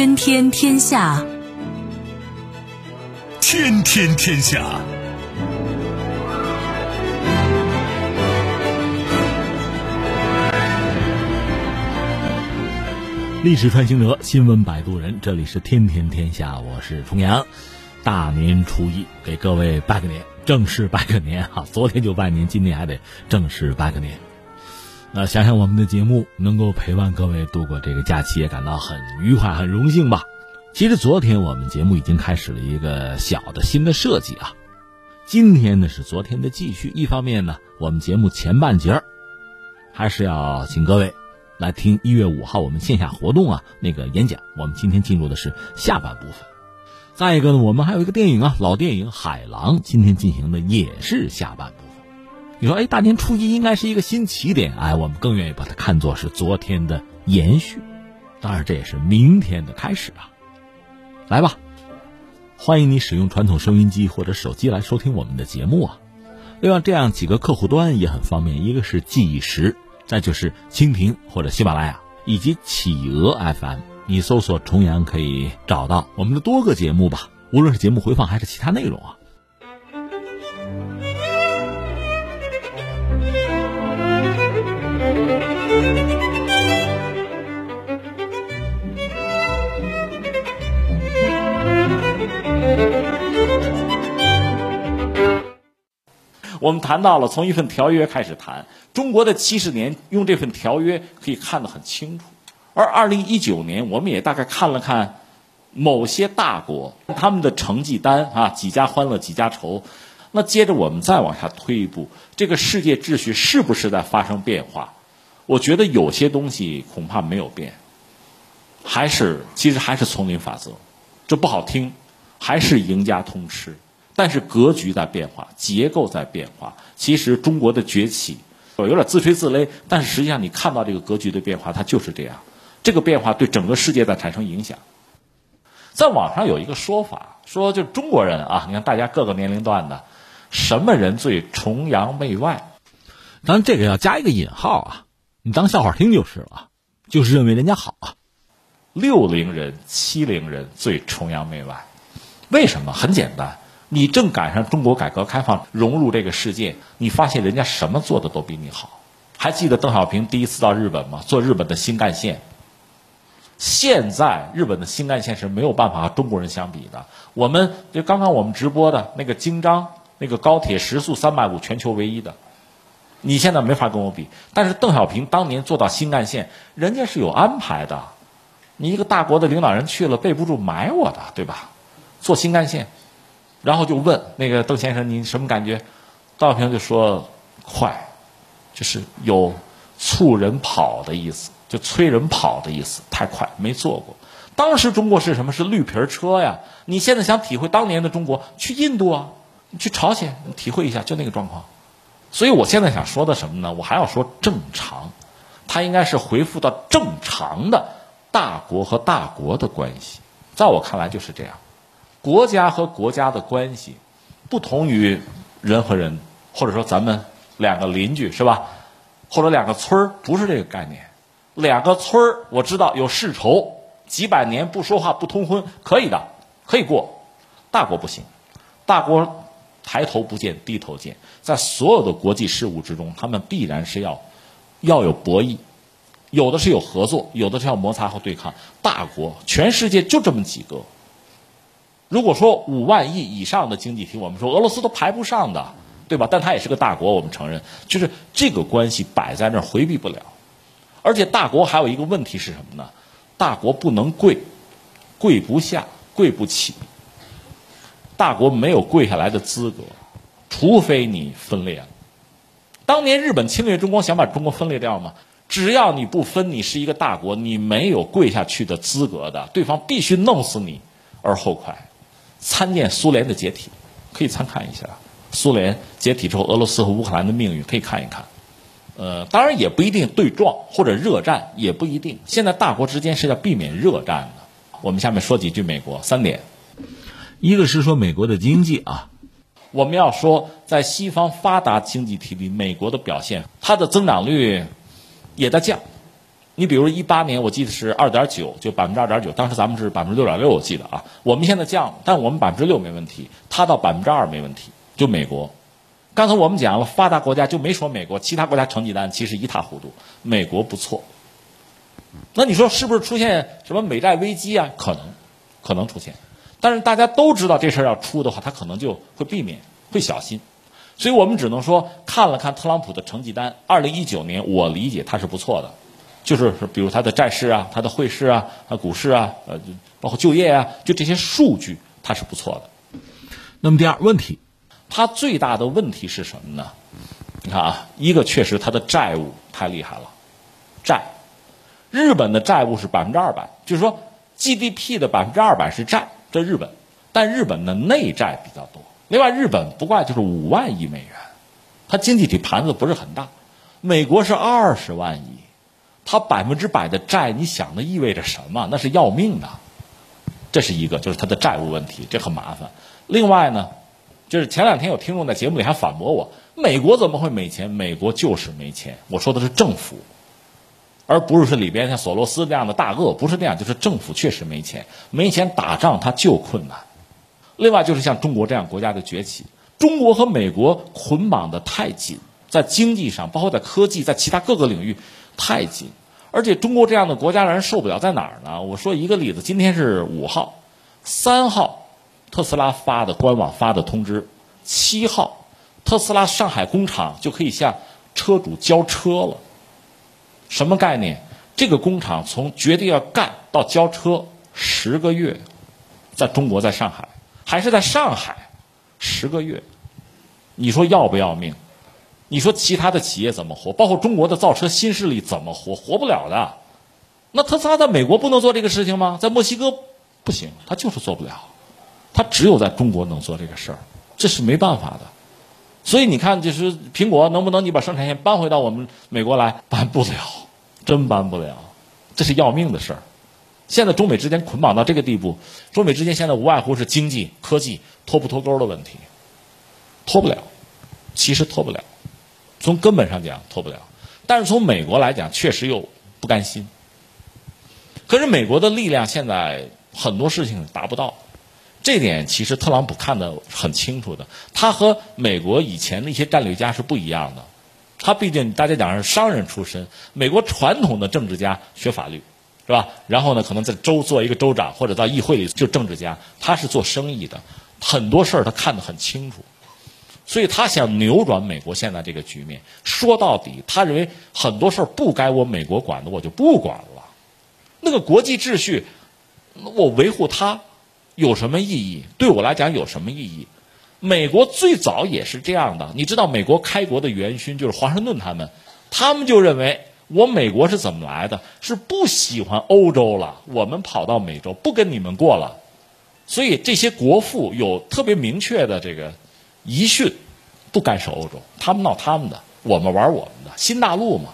天天天下，天天天下。历史穿行者，新闻摆渡人，这里是天天天下，我是重阳。大年初一，给各位拜个年，正式拜个年哈！昨天就拜年，今天还得正式拜个年。那想想我们的节目能够陪伴各位度过这个假期，也感到很愉快、很荣幸吧。其实昨天我们节目已经开始了一个小的新的设计啊。今天呢是昨天的继续，一方面呢，我们节目前半截儿还是要请各位。来听一月五号我们线下活动啊，那个演讲。我们今天进入的是下半部分。再一个呢，我们还有一个电影啊，老电影《海狼》，今天进行的也是下半部分。你说，哎，大年初一应该是一个新起点，哎，我们更愿意把它看作是昨天的延续。当然，这也是明天的开始啊。来吧，欢迎你使用传统收音机或者手机来收听我们的节目啊。另外，这样几个客户端也很方便，一个是计时。再就是蜻蜓或者喜马拉雅以及企鹅 FM，你搜索重阳可以找到我们的多个节目吧，无论是节目回放还是其他内容啊。我们谈到了从一份条约开始谈。中国的七十年，用这份条约可以看得很清楚。而二零一九年，我们也大概看了看某些大国他们的成绩单啊，几家欢乐几家愁。那接着我们再往下推一步，这个世界秩序是不是在发生变化？我觉得有些东西恐怕没有变，还是其实还是丛林法则，这不好听，还是赢家通吃。但是格局在变化，结构在变化。其实中国的崛起。有点自吹自擂，但是实际上你看到这个格局的变化，它就是这样。这个变化对整个世界在产生影响。在网上有一个说法，说就中国人啊，你看大家各个年龄段的，什么人最崇洋媚外？当然这个要加一个引号啊，你当笑话听就是了，就是认为人家好啊。六零人、七零人最崇洋媚外，为什么？很简单。你正赶上中国改革开放融入这个世界，你发现人家什么做的都比你好。还记得邓小平第一次到日本吗？做日本的新干线。现在日本的新干线是没有办法和中国人相比的。我们就刚刚我们直播的那个京张那个高铁时速三百五，全球唯一的，你现在没法跟我比。但是邓小平当年做到新干线，人家是有安排的。你一个大国的领导人去了，备不住埋我的，对吧？做新干线。然后就问那个邓先生，你什么感觉？邓小平就说：“快，就是有促人跑的意思，就催人跑的意思，太快，没坐过。当时中国是什么？是绿皮车呀。你现在想体会当年的中国，去印度啊，去朝鲜，体会一下，就那个状况。所以我现在想说的什么呢？我还要说正常，它应该是回复到正常的大国和大国的关系。在我看来就是这样。”国家和国家的关系，不同于人和人，或者说咱们两个邻居是吧？或者两个村儿，不是这个概念。两个村儿，我知道有世仇，几百年不说话不通婚，可以的，可以过。大国不行，大国抬头不见低头见，在所有的国际事务之中，他们必然是要要有博弈，有的是有合作，有的是要摩擦和对抗。大国，全世界就这么几个。如果说五万亿以上的经济体，我们说俄罗斯都排不上的，对吧？但它也是个大国，我们承认，就是这个关系摆在那儿，回避不了。而且大国还有一个问题是什么呢？大国不能跪，跪不下，跪不起。大国没有跪下来的资格，除非你分裂了。当年日本侵略中国，想把中国分裂掉吗？只要你不分，你是一个大国，你没有跪下去的资格的，对方必须弄死你而后快。参见苏联的解体，可以参看一下。苏联解体之后，俄罗斯和乌克兰的命运可以看一看。呃，当然也不一定对撞或者热战，也不一定。现在大国之间是要避免热战的。我们下面说几句美国三点，一个是说美国的经济啊，我们要说在西方发达经济体里，美国的表现，它的增长率也在降。你比如一八年，我记得是二点九，就百分之二点九，当时咱们是百分之六点六，我记得啊。我们现在降，但我们百分之六没问题，它到百分之二没问题。就美国，刚才我们讲了发达国家就没说美国，其他国家成绩单其实一塌糊涂，美国不错。那你说是不是出现什么美债危机啊？可能，可能出现。但是大家都知道这事儿要出的话，他可能就会避免，会小心。所以我们只能说看了看特朗普的成绩单。二零一九年，我理解他是不错的，就是比如他的债市啊、他的汇市啊、啊股市啊，呃，包括就业啊，就这些数据，他是不错的。那么第二问题，他最大的问题是什么呢？你看啊，一个确实他的债务太厉害了，债，日本的债务是百分之二百，就是说 GDP 的百分之二百是债，这日本，但日本的内债比较多。另外，日本不怪就是五万亿美元，它经济体盘子不是很大。美国是二十万亿，它百分之百的债，你想那意味着什么？那是要命的。这是一个，就是它的债务问题，这很麻烦。另外呢，就是前两天有听众在节目里还反驳我：美国怎么会没钱？美国就是没钱。我说的是政府，而不是说里边像索罗斯这样的大鳄，不是那样，就是政府确实没钱，没钱打仗它就困难。另外就是像中国这样国家的崛起，中国和美国捆绑的太紧，在经济上，包括在科技，在其他各个领域太紧，而且中国这样的国家让人受不了在哪儿呢？我说一个例子，今天是五号，三号，特斯拉发的官网发的通知，七号，特斯拉上海工厂就可以向车主交车了，什么概念？这个工厂从决定要干到交车十个月，在中国，在上海。还是在上海，十个月，你说要不要命？你说其他的企业怎么活？包括中国的造车新势力怎么活？活不了的。那特斯拉在美国不能做这个事情吗？在墨西哥不行，他就是做不了。他只有在中国能做这个事儿，这是没办法的。所以你看，就是苹果能不能你把生产线搬回到我们美国来？搬不了，真搬不了，这是要命的事儿。现在中美之间捆绑到这个地步，中美之间现在无外乎是经济、科技脱不脱钩的问题，脱不了，其实脱不了，从根本上讲脱不了。但是从美国来讲，确实又不甘心。可是美国的力量现在很多事情达不到，这点其实特朗普看得很清楚的。他和美国以前的一些战略家是不一样的，他毕竟大家讲是商人出身，美国传统的政治家学法律。是吧？然后呢，可能在州做一个州长，或者到议会里就政治家。他是做生意的，很多事儿他看得很清楚，所以他想扭转美国现在这个局面。说到底，他认为很多事儿不该我美国管的，我就不管了。那个国际秩序，我维护它有什么意义？对我来讲有什么意义？美国最早也是这样的。你知道，美国开国的元勋就是华盛顿他们，他们就认为。我美国是怎么来的？是不喜欢欧洲了，我们跑到美洲，不跟你们过了。所以这些国父有特别明确的这个遗训，不干涉欧洲，他们闹他们的，我们玩我们的。新大陆嘛，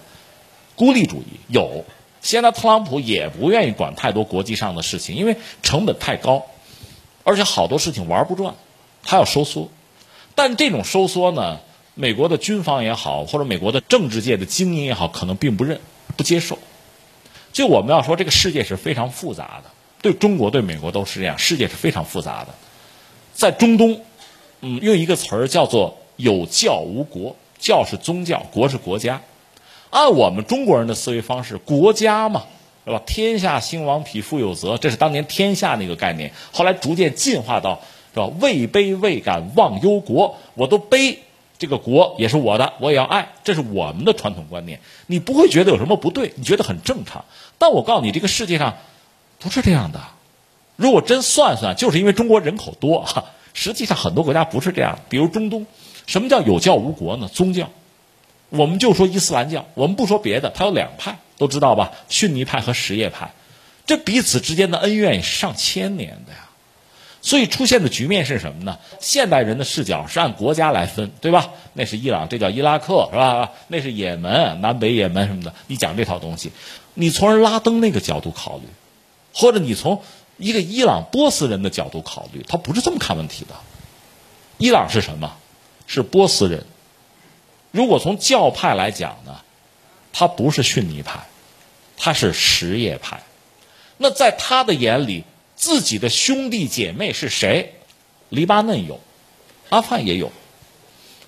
孤立主义有。现在特朗普也不愿意管太多国际上的事情，因为成本太高，而且好多事情玩不转，他要收缩。但这种收缩呢？美国的军方也好，或者美国的政治界的精英也好，可能并不认、不接受。就我们要说，这个世界是非常复杂的，对中国、对美国都是这样。世界是非常复杂的，在中东，嗯，用一个词儿叫做“有教无国”，教是宗教，国是国家。按我们中国人的思维方式，国家嘛，是吧？天下兴亡，匹夫有责，这是当年天下那个概念。后来逐渐进化到，是吧？位卑未敢忘忧国，我都卑。这个国也是我的，我也要爱，这是我们的传统观念。你不会觉得有什么不对，你觉得很正常。但我告诉你，这个世界上不是这样的。如果真算算，就是因为中国人口多哈。实际上很多国家不是这样。比如中东，什么叫有教无国呢？宗教，我们就说伊斯兰教，我们不说别的，它有两派，都知道吧？逊尼派和什叶派，这彼此之间的恩怨也是上千年的呀。所以出现的局面是什么呢？现代人的视角是按国家来分，对吧？那是伊朗，这叫伊拉克，是吧？那是也门，南北也门什么的。你讲这套东西，你从而拉登那个角度考虑，或者你从一个伊朗波斯人的角度考虑，他不是这么看问题的。伊朗是什么？是波斯人。如果从教派来讲呢，他不是逊尼派，他是什叶派。那在他的眼里，自己的兄弟姐妹是谁？黎巴嫩有，阿富汗也有，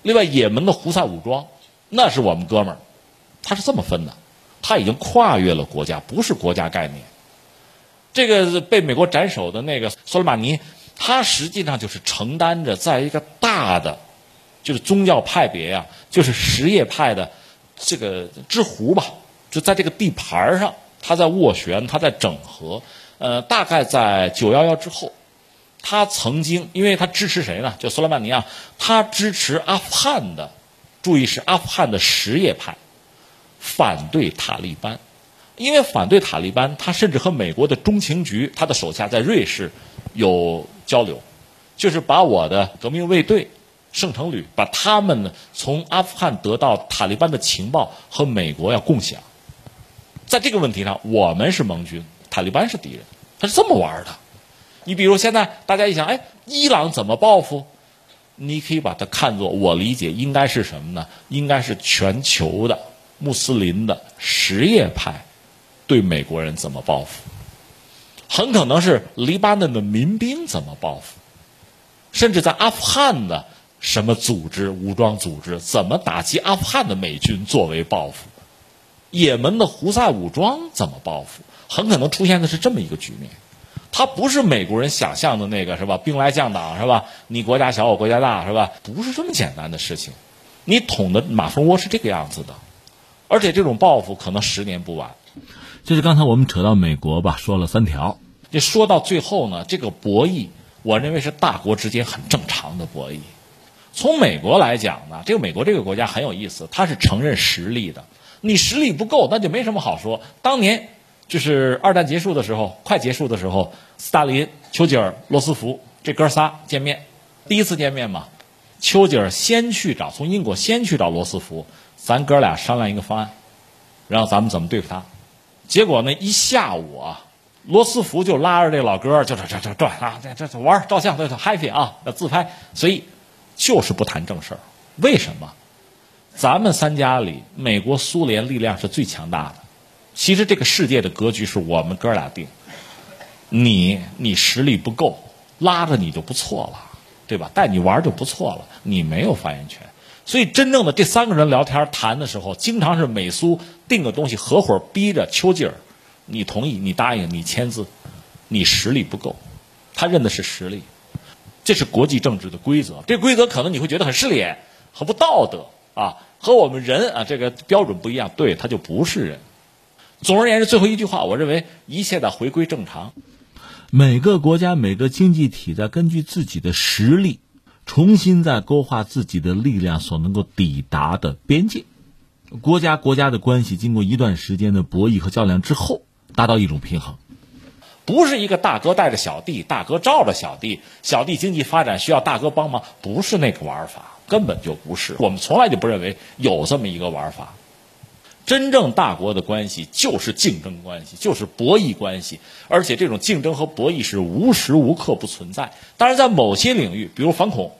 另外也门的胡塞武装，那是我们哥们儿。他是这么分的，他已经跨越了国家，不是国家概念。这个被美国斩首的那个索雷马尼，他实际上就是承担着在一个大的，就是宗教派别呀，就是什叶派的这个之湖吧，就在这个地盘上，他在斡旋，他在整合。呃，大概在九幺幺之后，他曾经，因为他支持谁呢？就索雷曼尼啊，他支持阿富汗的，注意是阿富汗的什叶派，反对塔利班。因为反对塔利班，他甚至和美国的中情局，他的手下在瑞士有交流，就是把我的革命卫队圣城旅，把他们呢从阿富汗得到塔利班的情报和美国要共享。在这个问题上，我们是盟军，塔利班是敌人，他是这么玩的。你比如现在大家一想，哎，伊朗怎么报复？你可以把它看作，我理解应该是什么呢？应该是全球的穆斯林的什叶派。对美国人怎么报复？很可能是黎巴嫩的民兵怎么报复，甚至在阿富汗的什么组织、武装组织怎么打击阿富汗的美军作为报复？也门的胡塞武装怎么报复？很可能出现的是这么一个局面。它不是美国人想象的那个是吧？兵来将挡是吧？你国家小我国家大是吧？不是这么简单的事情。你捅的马蜂窝是这个样子的，而且这种报复可能十年不晚。就是刚才我们扯到美国吧，说了三条。你说到最后呢，这个博弈，我认为是大国之间很正常的博弈。从美国来讲呢，这个美国这个国家很有意思，它是承认实力的。你实力不够，那就没什么好说。当年就是二战结束的时候，快结束的时候，斯大林、丘吉尔、罗斯福这哥仨见面，第一次见面嘛，丘吉尔先去找从英国先去找罗斯福，咱哥俩商量一个方案，然后咱们怎么对付他。结果呢，一下午啊，罗斯福就拉着这老哥就这这这转啊，这这玩照相，对对，happy 啊，要自拍，所以就是不谈正事儿。为什么？咱们三家里，美国、苏联力量是最强大的。其实这个世界的格局是我们哥俩定。你你实力不够，拉着你就不错了，对吧？带你玩就不错了，你没有发言权。所以，真正的这三个人聊天谈的时候，经常是美苏定个东西，合伙逼着丘吉尔，你同意，你答应，你签字，你实力不够，他认的是实力，这是国际政治的规则。这规则可能你会觉得很失礼，很不道德啊，和我们人啊这个标准不一样，对他就不是人。总而言之，最后一句话，我认为一切在回归正常。每个国家、每个经济体在根据自己的实力。重新在勾画自己的力量所能够抵达的边界，国家国家的关系经过一段时间的博弈和较量之后，达到一种平衡，不是一个大哥带着小弟，大哥罩着小弟，小弟经济发展需要大哥帮忙，不是那个玩法，根本就不是。我们从来就不认为有这么一个玩法。真正大国的关系就是竞争关系，就是博弈关系，而且这种竞争和博弈是无时无刻不存在。当然，在某些领域，比如反恐。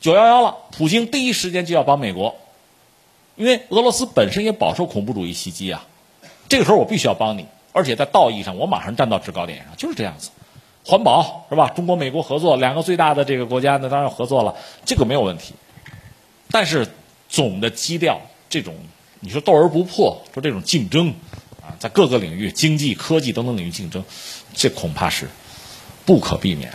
九幺幺了，普京第一时间就要帮美国，因为俄罗斯本身也饱受恐怖主义袭击啊。这个时候我必须要帮你，而且在道义上我马上站到制高点上，就是这样子。环保是吧？中国、美国合作，两个最大的这个国家，那当然合作了，这个没有问题。但是总的基调，这种你说斗而不破，说这种竞争啊，在各个领域、经济、科技等等领域竞争，这恐怕是不可避免。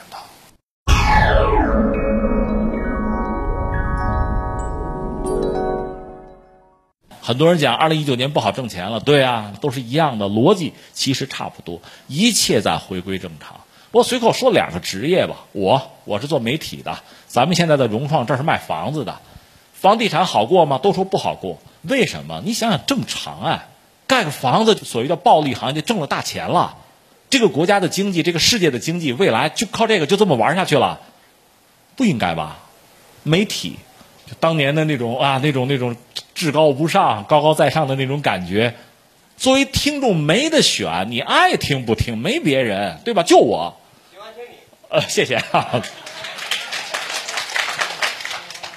很多人讲，二零一九年不好挣钱了，对啊，都是一样的逻辑，其实差不多，一切在回归正常。我随口说两个职业吧，我我是做媒体的，咱们现在的融创这是卖房子的，房地产好过吗？都说不好过，为什么？你想想正常啊，盖个房子，所谓的暴利行业就挣了大钱了，这个国家的经济，这个世界的经济，未来就靠这个就这么玩下去了，不应该吧？媒体。当年的那种啊，那种那种至高无上、高高在上的那种感觉，作为听众没得选，你爱听不听，没别人，对吧？就我。喜欢听你。呃，谢谢。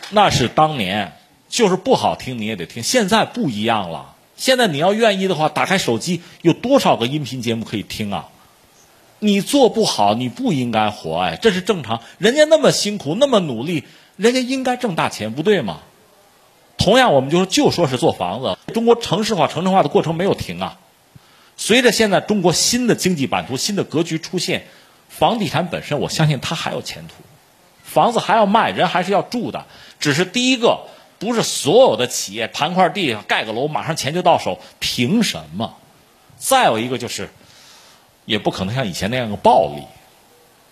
那是当年，就是不好听你也得听。现在不一样了，现在你要愿意的话，打开手机，有多少个音频节目可以听啊？你做不好，你不应该活哎，这是正常。人家那么辛苦，那么努力，人家应该挣大钱，不对吗？同样，我们就就说是做房子，中国城市化、城镇化的过程没有停啊。随着现在中国新的经济版图、新的格局出现，房地产本身，我相信它还有前途。房子还要卖，人还是要住的。只是第一个，不是所有的企业盘块地、盖个楼，马上钱就到手，凭什么？再有一个就是，也不可能像以前那样个暴利，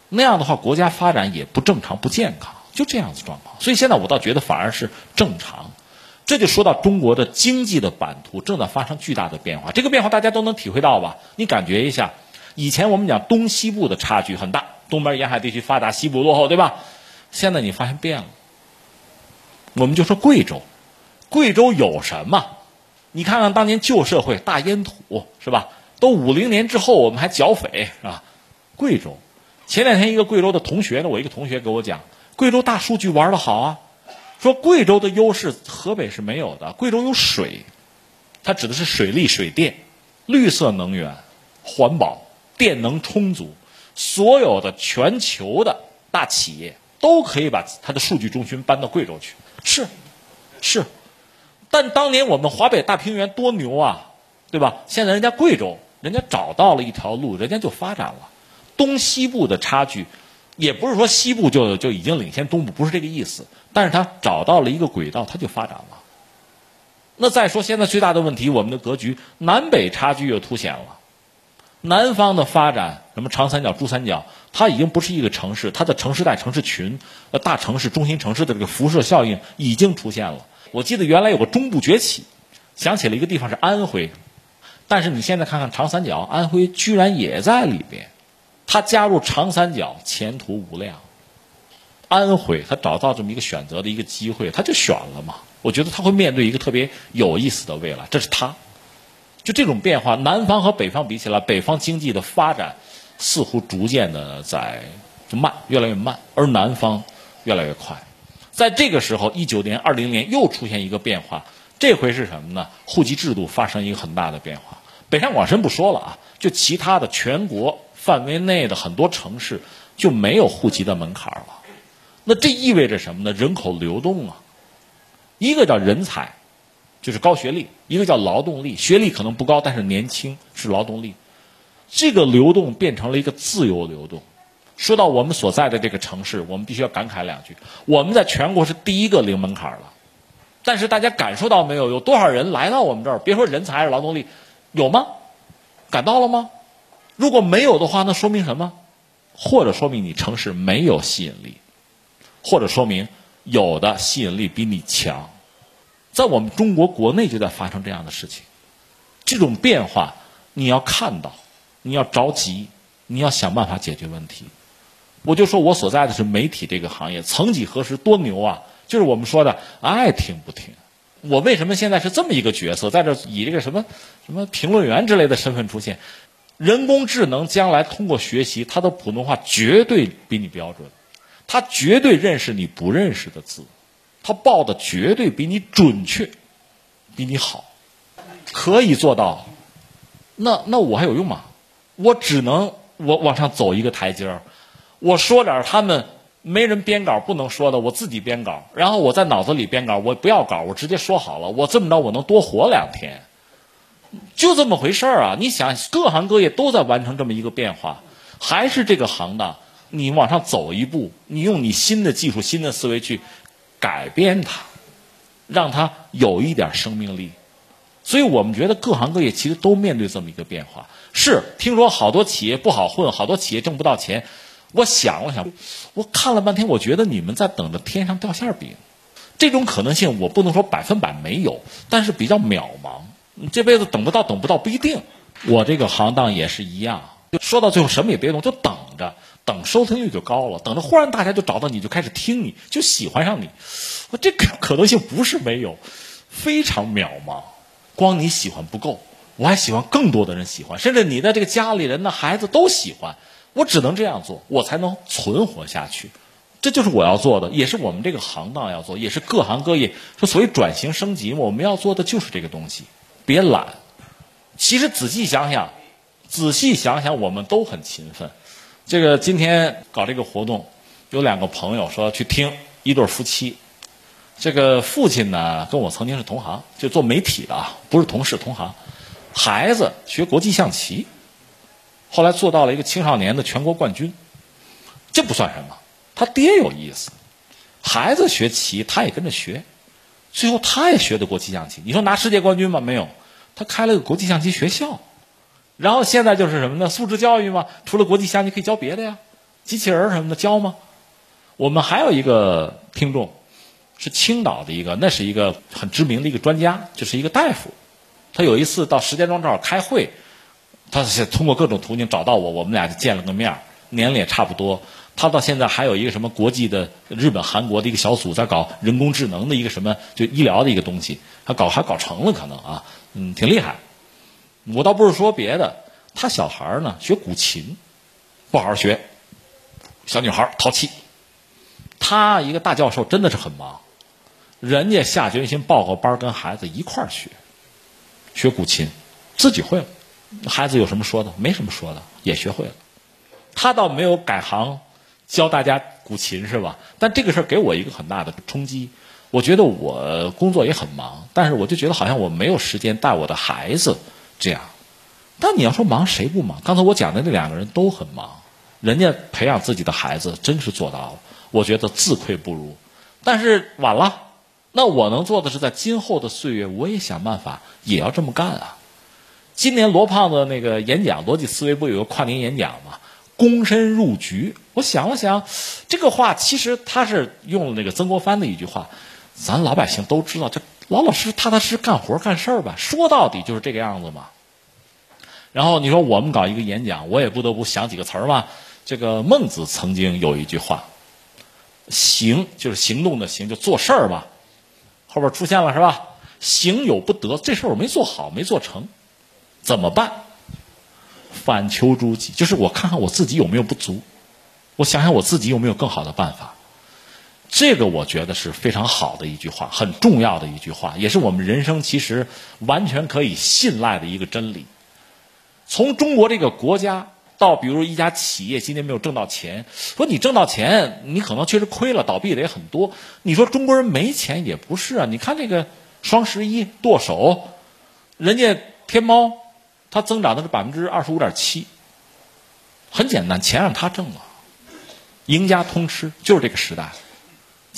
那样的话，国家发展也不正常、不健康，就这样子状况。所以现在我倒觉得反而是正常。这就说到中国的经济的版图正在发生巨大的变化，这个变化大家都能体会到吧？你感觉一下，以前我们讲东西部的差距很大，东边沿海地区发达，西部落后，对吧？现在你发现变了。我们就说贵州，贵州有什么？你看看当年旧社会大烟土是吧？都五零年之后我们还剿匪是吧？贵州，前两天一个贵州的同学呢，我一个同学给我讲，贵州大数据玩的好啊。说贵州的优势，河北是没有的。贵州有水，它指的是水利、水电、绿色能源、环保、电能充足。所有的全球的大企业都可以把它的数据中心搬到贵州去。是，是。但当年我们华北大平原多牛啊，对吧？现在人家贵州，人家找到了一条路，人家就发展了。东西部的差距。也不是说西部就就已经领先东部，不是这个意思。但是他找到了一个轨道，他就发展了。那再说现在最大的问题，我们的格局南北差距又凸显了。南方的发展，什么长三角、珠三角，它已经不是一个城市，它的城市带、城市群、大城市、中心城市的这个辐射效应已经出现了。我记得原来有个中部崛起，想起了一个地方是安徽，但是你现在看看长三角，安徽居然也在里边。他加入长三角，前途无量。安徽，他找到这么一个选择的一个机会，他就选了嘛。我觉得他会面对一个特别有意思的未来，这是他。就这种变化，南方和北方比起来，北方经济的发展似乎逐渐的在慢，越来越慢，而南方越来越快。在这个时候，一九年、二零年又出现一个变化，这回是什么呢？户籍制度发生一个很大的变化。北上广深不说了啊，就其他的全国。范围内的很多城市就没有户籍的门槛了，那这意味着什么呢？人口流动啊，一个叫人才，就是高学历；一个叫劳动力，学历可能不高，但是年轻是劳动力。这个流动变成了一个自由流动。说到我们所在的这个城市，我们必须要感慨两句：我们在全国是第一个零门槛了。但是大家感受到没有？有多少人来到我们这儿？别说人才还是劳动力，有吗？感到了吗？如果没有的话，那说明什么？或者说明你城市没有吸引力，或者说明有的吸引力比你强。在我们中国国内就在发生这样的事情，这种变化你要看到，你要着急，你要想办法解决问题。我就说我所在的是媒体这个行业，曾几何时多牛啊！就是我们说的爱听不听。我为什么现在是这么一个角色，在这以这个什么什么评论员之类的身份出现？人工智能将来通过学习，它的普通话绝对比你标准，他绝对认识你不认识的字，他报的绝对比你准确，比你好，可以做到。那那我还有用吗？我只能我往上走一个台阶儿，我说点他们没人编稿不能说的，我自己编稿，然后我在脑子里编稿，我不要稿，我直接说好了，我这么着我能多活两天。就这么回事儿啊！你想，各行各业都在完成这么一个变化，还是这个行当，你往上走一步，你用你新的技术、新的思维去改变它，让它有一点生命力。所以我们觉得各行各业其实都面对这么一个变化。是，听说好多企业不好混，好多企业挣不到钱。我想了想，我看了半天，我觉得你们在等着天上掉馅饼。这种可能性我不能说百分百没有，但是比较渺茫。你这辈子等不到，等不到不一定。我这个行当也是一样，就说到最后什么也别动，就等着，等收听率就高了，等着忽然大家就找到你，就开始听你，就喜欢上你。我这可可能性不是没有，非常渺茫。光你喜欢不够，我还喜欢更多的人喜欢，甚至你的这个家里人的孩子都喜欢。我只能这样做，我才能存活下去。这就是我要做的，也是我们这个行当要做，也是各行各业说所谓转型升级，我们要做的就是这个东西。别懒。其实仔细想想，仔细想想，我们都很勤奋。这个今天搞这个活动，有两个朋友说去听一对夫妻。这个父亲呢，跟我曾经是同行，就做媒体的啊，不是同事，同行。孩子学国际象棋，后来做到了一个青少年的全国冠军，这不算什么。他爹有意思，孩子学棋，他也跟着学，最后他也学的国际象棋。你说拿世界冠军吗？没有，他开了个国际象棋学校，然后现在就是什么呢？素质教育嘛，除了国际象棋，可以教别的呀，机器人什么的教吗？我们还有一个听众。是青岛的一个，那是一个很知名的一个专家，就是一个大夫。他有一次到石家庄这儿开会，他是通过各种途径找到我，我们俩就见了个面年龄也差不多。他到现在还有一个什么国际的日本、韩国的一个小组在搞人工智能的一个什么就医疗的一个东西，他搞还搞成了可能啊，嗯，挺厉害。我倒不是说别的，他小孩呢学古琴，不好好学，小女孩淘气。他一个大教授真的是很忙。人家下决心报个班跟孩子一块儿学，学古琴，自己会了。孩子有什么说的？没什么说的，也学会了。他倒没有改行教大家古琴，是吧？但这个事儿给我一个很大的冲击。我觉得我工作也很忙，但是我就觉得好像我没有时间带我的孩子这样。但你要说忙，谁不忙？刚才我讲的那两个人都很忙，人家培养自己的孩子真是做到了。我觉得自愧不如，但是晚了。那我能做的是，在今后的岁月，我也想办法，也要这么干啊！今年罗胖子那个演讲，逻辑思维不有个跨年演讲吗？躬身入局。我想了想，这个话其实他是用了那个曾国藩的一句话，咱老百姓都知道，这老老实实、踏踏实实干活干事儿吧。说到底就是这个样子嘛。然后你说我们搞一个演讲，我也不得不想几个词儿嘛。这个孟子曾经有一句话：“行就是行动的行，就做事儿吧。”后边出现了是吧？行有不得，这事儿我没做好，没做成，怎么办？反求诸己，就是我看看我自己有没有不足，我想想我自己有没有更好的办法。这个我觉得是非常好的一句话，很重要的一句话，也是我们人生其实完全可以信赖的一个真理。从中国这个国家。到比如一家企业今年没有挣到钱，说你挣到钱，你可能确实亏了，倒闭的也很多。你说中国人没钱也不是啊，你看这个双十一剁手，人家天猫，它增长的是百分之二十五点七。很简单，钱让他挣了，赢家通吃，就是这个时代，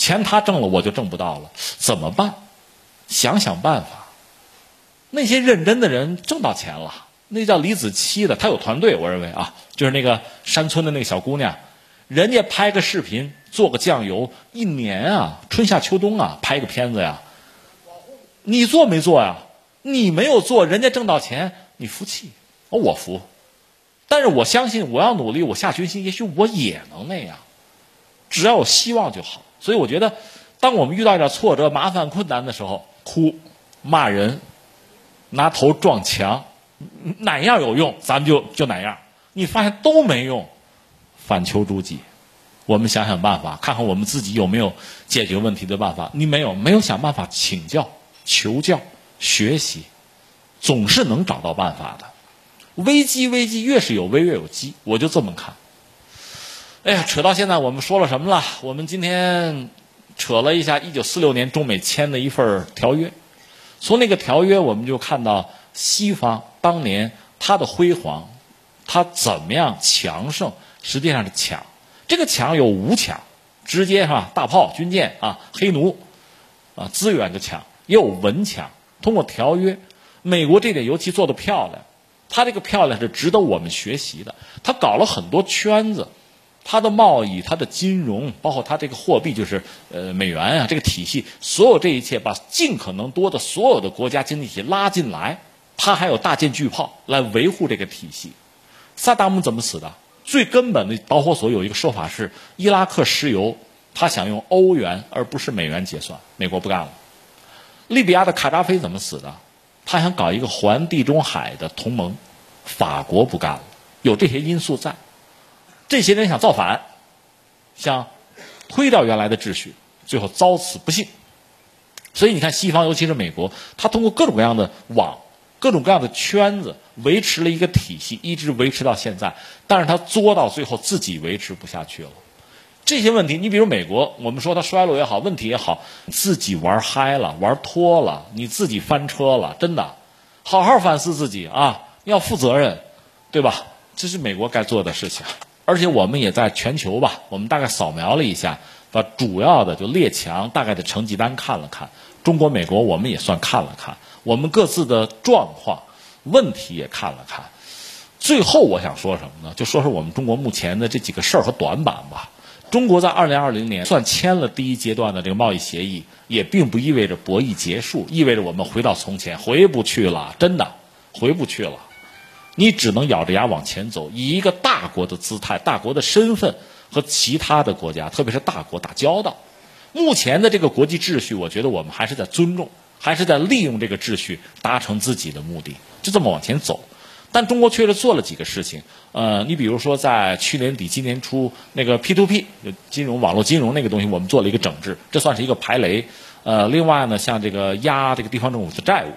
钱他挣了，我就挣不到了，怎么办？想想办法。那些认真的人挣到钱了。那叫李子柒的，他有团队，我认为啊，就是那个山村的那个小姑娘，人家拍个视频，做个酱油，一年啊，春夏秋冬啊，拍个片子呀。你做没做呀？你没有做，人家挣到钱，你服气？我服。但是我相信，我要努力，我下决心，也许我也能那样。只要有希望就好。所以我觉得，当我们遇到一点挫折、麻烦、困难的时候，哭、骂人、拿头撞墙。哪样有用，咱们就就哪样。你发现都没用，反求诸己。我们想想办法，看看我们自己有没有解决问题的办法。你没有，没有想办法请教、求教、学习，总是能找到办法的。危机危机，越是有危越有机，我就这么看。哎呀，扯到现在，我们说了什么了？我们今天扯了一下一九四六年中美签的一份条约，从那个条约，我们就看到。西方当年它的辉煌，它怎么样强盛？实际上是抢，这个抢有武抢，直接是吧？大炮、军舰啊，黑奴啊，资源的抢，也有文抢。通过条约，美国这点尤其做的漂亮，它这个漂亮是值得我们学习的。它搞了很多圈子。它的贸易、它的金融，包括它这个货币，就是呃美元啊，这个体系，所有这一切，把尽可能多的所有的国家经济体拉进来，它还有大舰巨炮来维护这个体系。萨达姆怎么死的？最根本的导火索有一个说法是，伊拉克石油他想用欧元而不是美元结算，美国不干了。利比亚的卡扎菲怎么死的？他想搞一个环地中海的同盟，法国不干了。有这些因素在。这些人想造反，想推掉原来的秩序，最后遭此不幸。所以你看，西方尤其是美国，他通过各种各样的网各种各样的圈子，维持了一个体系，一直维持到现在。但是他作到最后自己维持不下去了。这些问题，你比如美国，我们说它衰落也好，问题也好，自己玩嗨了，玩脱了，你自己翻车了，真的，好好反思自己啊，要负责任，对吧？这是美国该做的事情。而且我们也在全球吧，我们大概扫描了一下，把主要的就列强大概的成绩单看了看，中国、美国我们也算看了看，我们各自的状况、问题也看了看。最后我想说什么呢？就说说我们中国目前的这几个事儿和短板吧。中国在二零二零年算签了第一阶段的这个贸易协议，也并不意味着博弈结束，意味着我们回到从前，回不去了，真的回不去了。你只能咬着牙往前走，以一个大国的姿态、大国的身份和其他的国家，特别是大国打交道。目前的这个国际秩序，我觉得我们还是在尊重，还是在利用这个秩序达成自己的目的，就这么往前走。但中国确实做了几个事情，呃，你比如说在去年底、今年初那个 P to P 金融网络金融那个东西，我们做了一个整治，这算是一个排雷。呃，另外呢，像这个压这个地方政府的债务，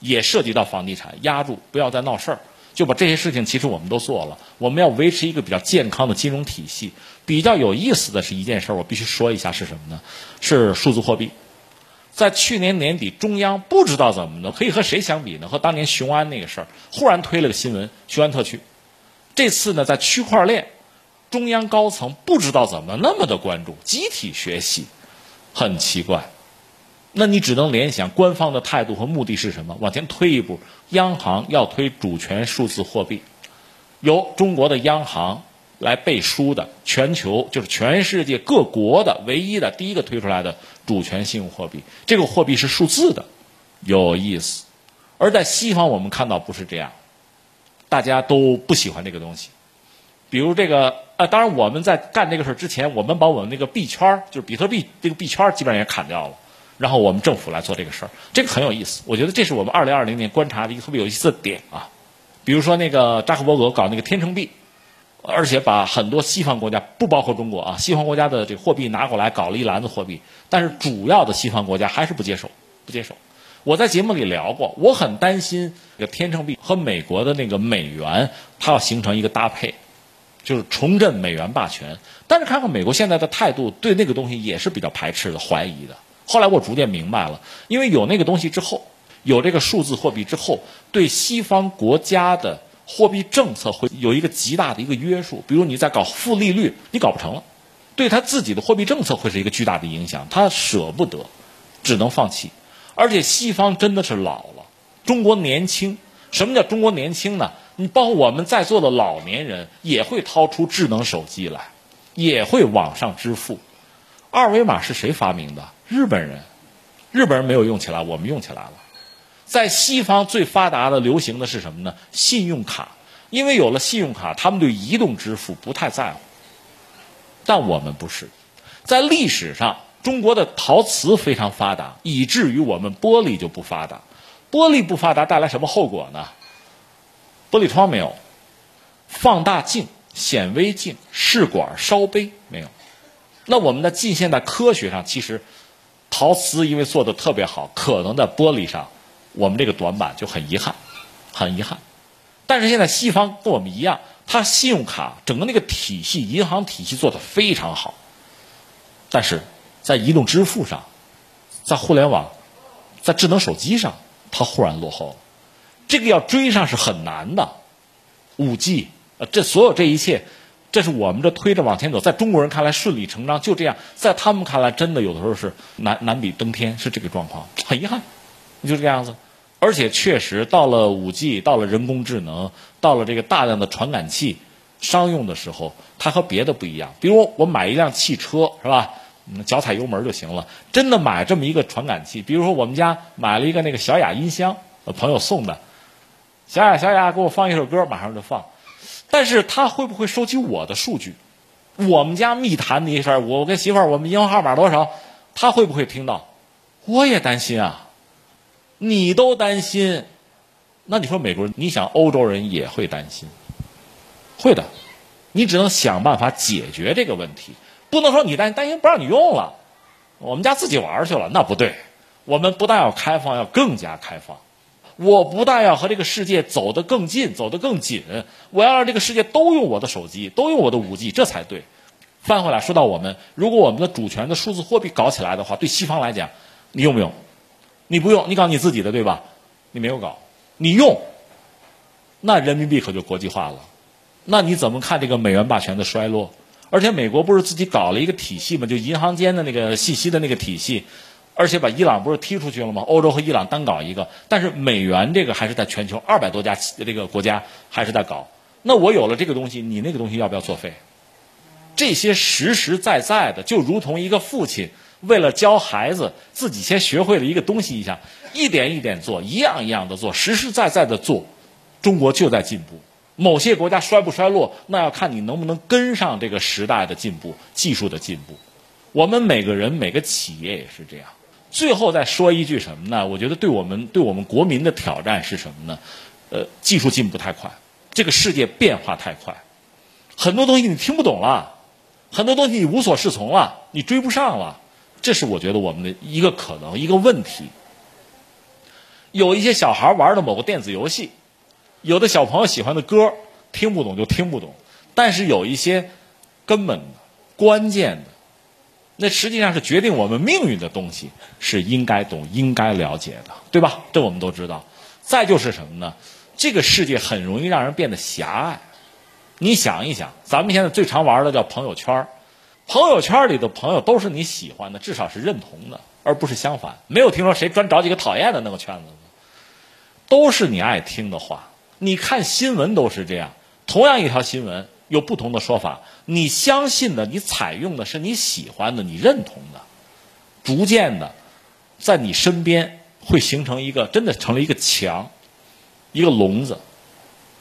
也涉及到房地产，压住不要再闹事儿，就把这些事情其实我们都做了。我们要维持一个比较健康的金融体系。比较有意思的是一件事儿，我必须说一下是什么呢？是数字货币。在去年年底，中央不知道怎么的，可以和谁相比呢？和当年雄安那个事儿，忽然推了个新闻，雄安特区。这次呢，在区块链，中央高层不知道怎么那么的关注，集体学习，很奇怪。那你只能联想官方的态度和目的是什么？往前推一步，央行要推主权数字货币，由中国的央行。来背书的全球就是全世界各国的唯一的第一个推出来的主权信用货币，这个货币是数字的，有意思。而在西方，我们看到不是这样，大家都不喜欢这个东西。比如这个，呃，当然我们在干这个事儿之前，我们把我们那个币圈儿就是比特币这个币圈儿基本上也砍掉了，然后我们政府来做这个事儿，这个很有意思。我觉得这是我们二零二零年观察的一个特别有意思的点啊。比如说那个扎克伯格搞那个天成币。而且把很多西方国家，不包括中国啊，西方国家的这个货币拿过来搞了一篮子货币，但是主要的西方国家还是不接受，不接受。我在节目里聊过，我很担心这个天成币和美国的那个美元，它要形成一个搭配，就是重振美元霸权。但是看看美国现在的态度，对那个东西也是比较排斥的、怀疑的。后来我逐渐明白了，因为有那个东西之后，有这个数字货币之后，对西方国家的。货币政策会有一个极大的一个约束，比如你在搞负利率，你搞不成了，对他自己的货币政策会是一个巨大的影响，他舍不得，只能放弃。而且西方真的是老了，中国年轻。什么叫中国年轻呢？你包括我们在座的老年人也会掏出智能手机来，也会网上支付。二维码是谁发明的？日本人，日本人没有用起来，我们用起来了。在西方最发达的流行的是什么呢？信用卡，因为有了信用卡，他们对移动支付不太在乎。但我们不是，在历史上，中国的陶瓷非常发达，以至于我们玻璃就不发达。玻璃不发达带来什么后果呢？玻璃窗没有，放大镜、显微镜、试管、烧杯没有。那我们的近现代科学上，其实陶瓷因为做的特别好，可能在玻璃上。我们这个短板就很遗憾，很遗憾。但是现在西方跟我们一样，它信用卡整个那个体系、银行体系做的非常好，但是在移动支付上，在互联网，在智能手机上，它忽然落后了。这个要追上是很难的。五 G，呃，这所有这一切，这是我们这推着往前走，在中国人看来顺理成章，就这样，在他们看来，真的有的时候是难难比登天，是这个状况，很遗憾，就这个样子。而且确实，到了五 G，到了人工智能，到了这个大量的传感器商用的时候，它和别的不一样。比如我买一辆汽车，是吧？脚踩油门就行了。真的买这么一个传感器，比如说我们家买了一个那个小雅音箱，朋友送的，小雅小雅给我放一首歌，马上就放。但是他会不会收集我的数据？我们家密谈的一事儿，我跟媳妇儿我们银行号码多少？他会不会听到？我也担心啊。你都担心，那你说美国人？你想欧洲人也会担心，会的。你只能想办法解决这个问题，不能说你担担心不让你用了，我们家自己玩去了，那不对。我们不但要开放，要更加开放。我不但要和这个世界走得更近，走得更紧，我要让这个世界都用我的手机，都用我的五 G，这才对。翻回来说到我们，如果我们的主权的数字货币搞起来的话，对西方来讲，你用不用？你不用，你搞你自己的，对吧？你没有搞，你用，那人民币可就国际化了。那你怎么看这个美元霸权的衰落？而且美国不是自己搞了一个体系吗？就银行间的那个信息的那个体系，而且把伊朗不是踢出去了吗？欧洲和伊朗单搞一个，但是美元这个还是在全球二百多家这个国家还是在搞。那我有了这个东西，你那个东西要不要作废？这些实实在在的，就如同一个父亲为了教孩子，自己先学会了一个东西一样，一点一点做，一样一样的做，实实在在的做，中国就在进步。某些国家衰不衰落，那要看你能不能跟上这个时代的进步、技术的进步。我们每个人、每个企业也是这样。最后再说一句什么呢？我觉得对我们、对我们国民的挑战是什么呢？呃，技术进步太快，这个世界变化太快，很多东西你听不懂了。很多东西你无所适从了，你追不上了，这是我觉得我们的一个可能一个问题。有一些小孩玩的某个电子游戏，有的小朋友喜欢的歌听不懂就听不懂，但是有一些根本的、关键的，那实际上是决定我们命运的东西，是应该懂、应该了解的，对吧？这我们都知道。再就是什么呢？这个世界很容易让人变得狭隘。你想一想，咱们现在最常玩的叫朋友圈朋友圈里的朋友都是你喜欢的，至少是认同的，而不是相反。没有听说谁专找几个讨厌的那个圈子都是你爱听的话。你看新闻都是这样，同样一条新闻有不同的说法，你相信的、你采用的是你喜欢的、你认同的，逐渐的，在你身边会形成一个真的成了一个墙，一个笼子，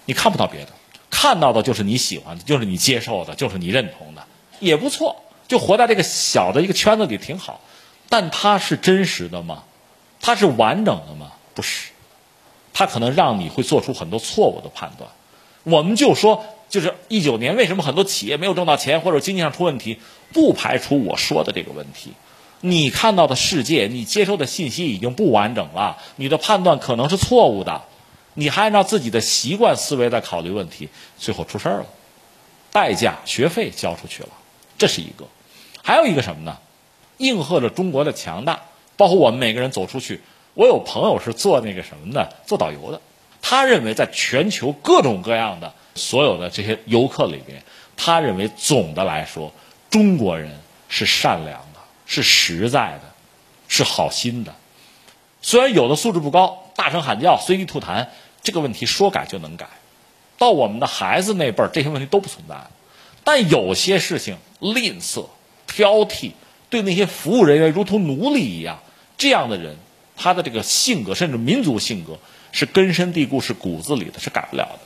你看不到别的。看到的就是你喜欢的，就是你接受的，就是你认同的，也不错。就活在这个小的一个圈子里挺好，但它是真实的吗？它是完整的吗？不是，它可能让你会做出很多错误的判断。我们就说，就是一九年为什么很多企业没有挣到钱，或者经济上出问题？不排除我说的这个问题。你看到的世界，你接收的信息已经不完整了，你的判断可能是错误的。你还按照自己的习惯思维在考虑问题，最后出事儿了，代价学费交出去了，这是一个。还有一个什么呢？应和着中国的强大，包括我们每个人走出去。我有朋友是做那个什么的，做导游的。他认为，在全球各种各样的所有的这些游客里边，他认为总的来说，中国人是善良的，是实在的，是好心的。虽然有的素质不高，大声喊叫，随地吐痰。这个问题说改就能改，到我们的孩子那辈儿，这些问题都不存在。但有些事情吝啬、挑剔，对那些服务人员如同奴隶一样，这样的人，他的这个性格，甚至民族性格，是根深蒂固，是骨子里的，是改不了的。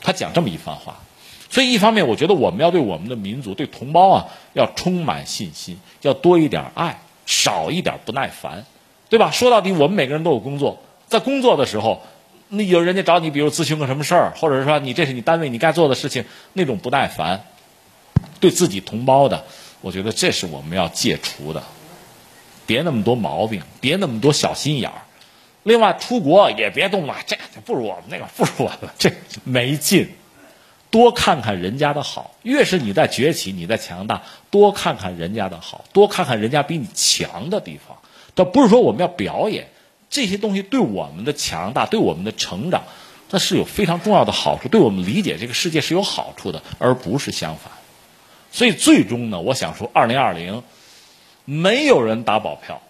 他讲这么一番话，所以一方面，我觉得我们要对我们的民族、对同胞啊，要充满信心，要多一点爱，少一点不耐烦，对吧？说到底，我们每个人都有工作，在工作的时候。那有人家找你，比如咨询个什么事儿，或者是说你这是你单位你该做的事情，那种不耐烦，对自己同胞的，我觉得这是我们要戒除的。别那么多毛病，别那么多小心眼儿。另外，出国也别动了，这不如我们那个，不如我们这没劲。多看看人家的好，越是你在崛起，你在强大，多看看人家的好，多看看人家比你强的地方。倒不是说我们要表演。这些东西对我们的强大、对我们的成长，它是有非常重要的好处，对我们理解这个世界是有好处的，而不是相反。所以最终呢，我想说，二零二零，没有人打保票，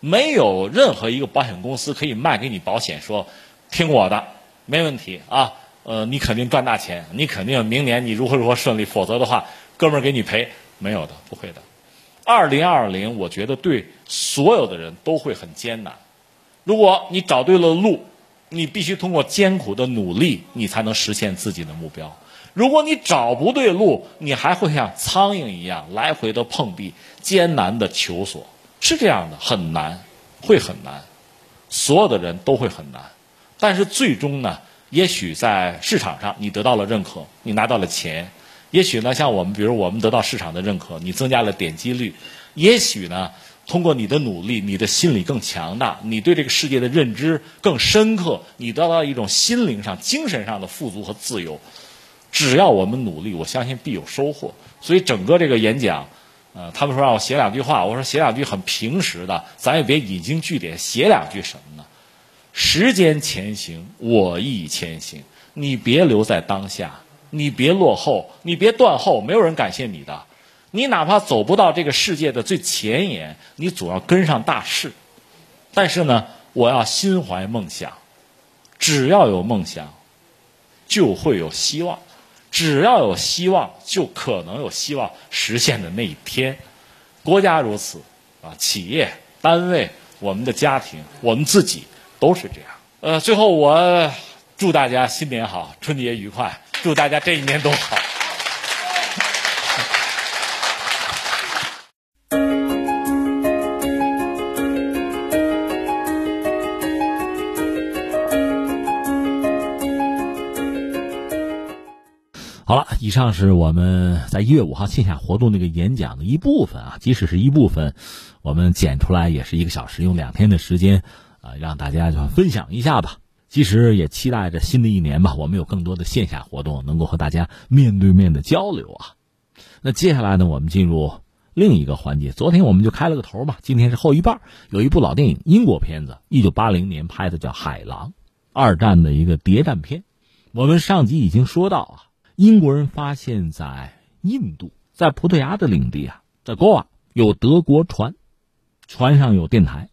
没有任何一个保险公司可以卖给你保险，说听我的，没问题啊，呃，你肯定赚大钱，你肯定明年你如何如何顺利，否则的话，哥们儿给你赔，没有的，不会的。二零二零，我觉得对所有的人都会很艰难。如果你找对了路，你必须通过艰苦的努力，你才能实现自己的目标。如果你找不对路，你还会像苍蝇一样来回的碰壁，艰难的求索，是这样的，很难，会很难，所有的人都会很难。但是最终呢，也许在市场上你得到了认可，你拿到了钱；也许呢，像我们，比如我们得到市场的认可，你增加了点击率；也许呢。通过你的努力，你的心理更强大，你对这个世界的认知更深刻，你得到一种心灵上、精神上的富足和自由。只要我们努力，我相信必有收获。所以整个这个演讲，呃，他们说让我写两句话，我说写两句很平实的，咱也别引经据典，写两句什么呢？时间前行，我亦前行。你别留在当下，你别落后，你别断后，没有人感谢你的。你哪怕走不到这个世界的最前沿，你总要跟上大势。但是呢，我要心怀梦想，只要有梦想，就会有希望；只要有希望，就可能有希望实现的那一天。国家如此，啊，企业、单位、我们的家庭、我们自己都是这样。呃，最后我祝大家新年好，春节愉快，祝大家这一年都好。好了，以上是我们在一月五号线下活动那个演讲的一部分啊，即使是一部分，我们剪出来也是一个小时，用两天的时间啊，让大家就分享一下吧。其实也期待着新的一年吧，我们有更多的线下活动，能够和大家面对面的交流啊。那接下来呢，我们进入另一个环节。昨天我们就开了个头嘛，今天是后一半，有一部老电影，英国片子，一九八零年拍的，叫《海狼》，二战的一个谍战片。我们上集已经说到啊。英国人发现，在印度，在葡萄牙的领地啊，在国瓦有德国船，船上有电台，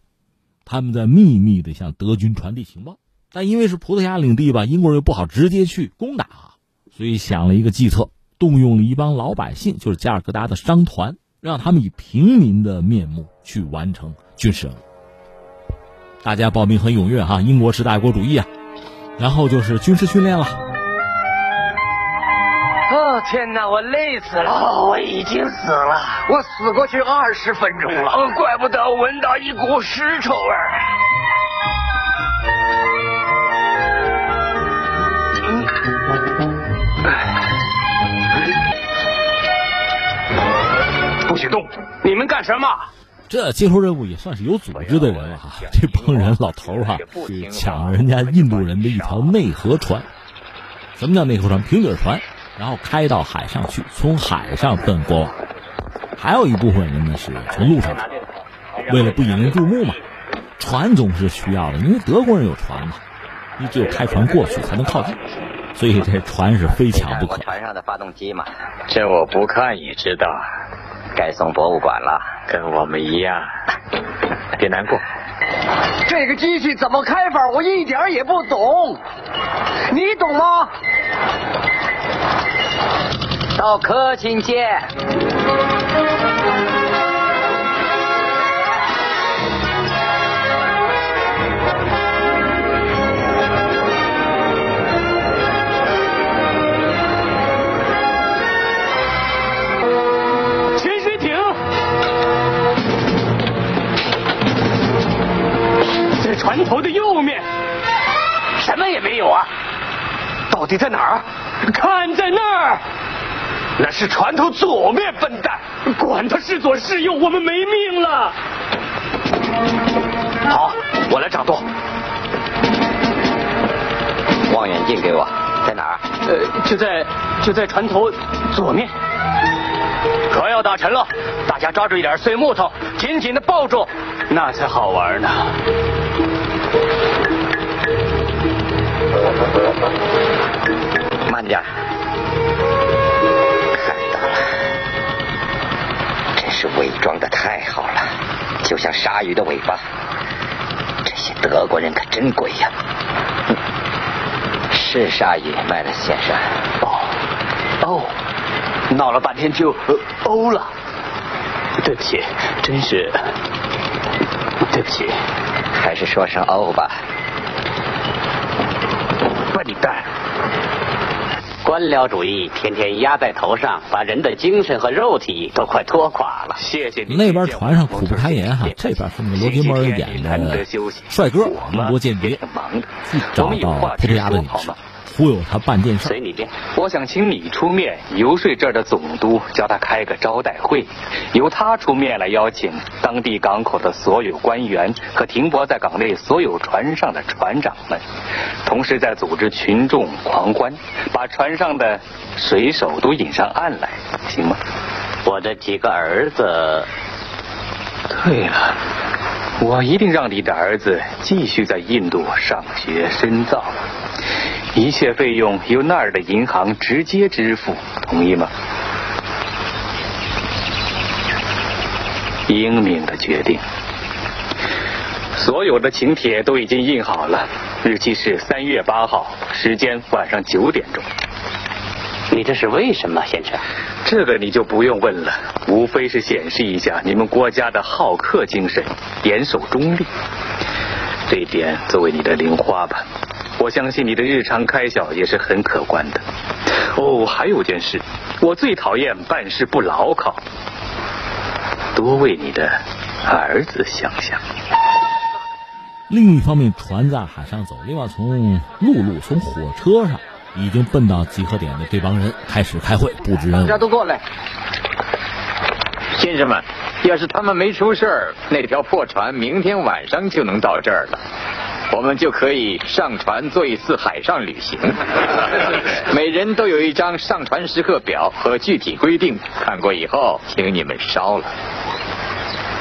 他们在秘密的向德军传递情报。但因为是葡萄牙领地吧，英国人又不好直接去攻打，所以想了一个计策，动用了一帮老百姓，就是加尔各答的商团，让他们以平民的面目去完成军事任务。大家报名很踊跃哈，英国是爱国主义啊，然后就是军事训练了。哦天哪，我累死了！我已经死了，我死过去二十分钟了。哦，怪不得闻到一股尸臭味儿。不许动！你们干什么？这接受任务也算是有组织的人了哈。这帮人老头哈，去抢人家印度人的一条内河船。什么叫内河船？平底船。然后开到海上去，从海上奔国瓦。还有一部分人呢是从路上，为了不引人注目嘛，船总是需要的，因为德国人有船嘛，你只有开船过去才能靠近，所以这船是非抢不可。船上的发动机嘛，这我不看也知道，该送博物馆了，跟我们一样。别难过，这个机器怎么开法，我一点也不懂，你懂吗？到客卿见。潜水艇在船头的右面，什么也没有啊！到底在哪儿？看在那儿。那是船头左面，笨蛋！管他是左是右，我们没命了。好，我来掌舵。望远镜给我，在哪儿？呃，就在就在船头左面。船要打沉了，大家抓住一点碎木头，紧紧的抱住，那才好玩呢。慢点。是伪装的太好了，就像鲨鱼的尾巴。这些德国人可真鬼呀！是鲨鱼，麦勒先生。哦，哦，闹了半天就欧了。对不起，真是对不起。还是说声欧吧。笨蛋。官僚主义天天压在头上，把人的精神和肉体都快拖垮了。谢谢你。那边船上苦不堪言哈，这边是那个罗宾摩尔演的帅哥，英国间谍，去找到葡萄牙的女士。忽悠他办件事。随你便。我想请你出面游说这儿的总督，叫他开个招待会，由他出面来邀请当地港口的所有官员和停泊在港内所有船上的船长们，同时再组织群众狂欢，把船上的水手都引上岸来，行吗？我的几个儿子。对了，我一定让你的儿子继续在印度上学深造，一切费用由那儿的银行直接支付，同意吗？英明的决定。所有的请帖都已经印好了，日期是三月八号，时间晚上九点钟。你这是为什么，先生？这个你就不用问了，无非是显示一下你们国家的好客精神，严守中立。这一点作为你的零花吧，我相信你的日常开销也是很可观的。哦，还有件事，我最讨厌办事不牢靠，多为你的儿子想想。另一方面，船在海上走，另外从陆路、从火车上。已经奔到集合点的这帮人开始开会布置任务。大家都过来，先生们，要是他们没出事儿，那条破船明天晚上就能到这儿了，我们就可以上船做一次海上旅行。每人都有一张上船时刻表和具体规定，看过以后，请你们烧了。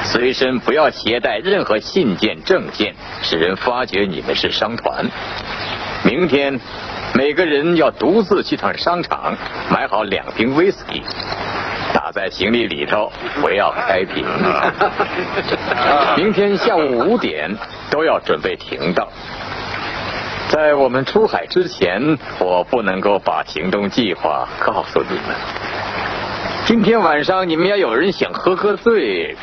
随身不要携带任何信件、证件，使人发觉你们是商团。明天。每个人要独自去趟商场，买好两瓶威士忌，打在行李里头，不要开瓶。明天下午五点都要准备停当。在我们出海之前，我不能够把行动计划告诉你们。今天晚上你们要有人想喝喝醉，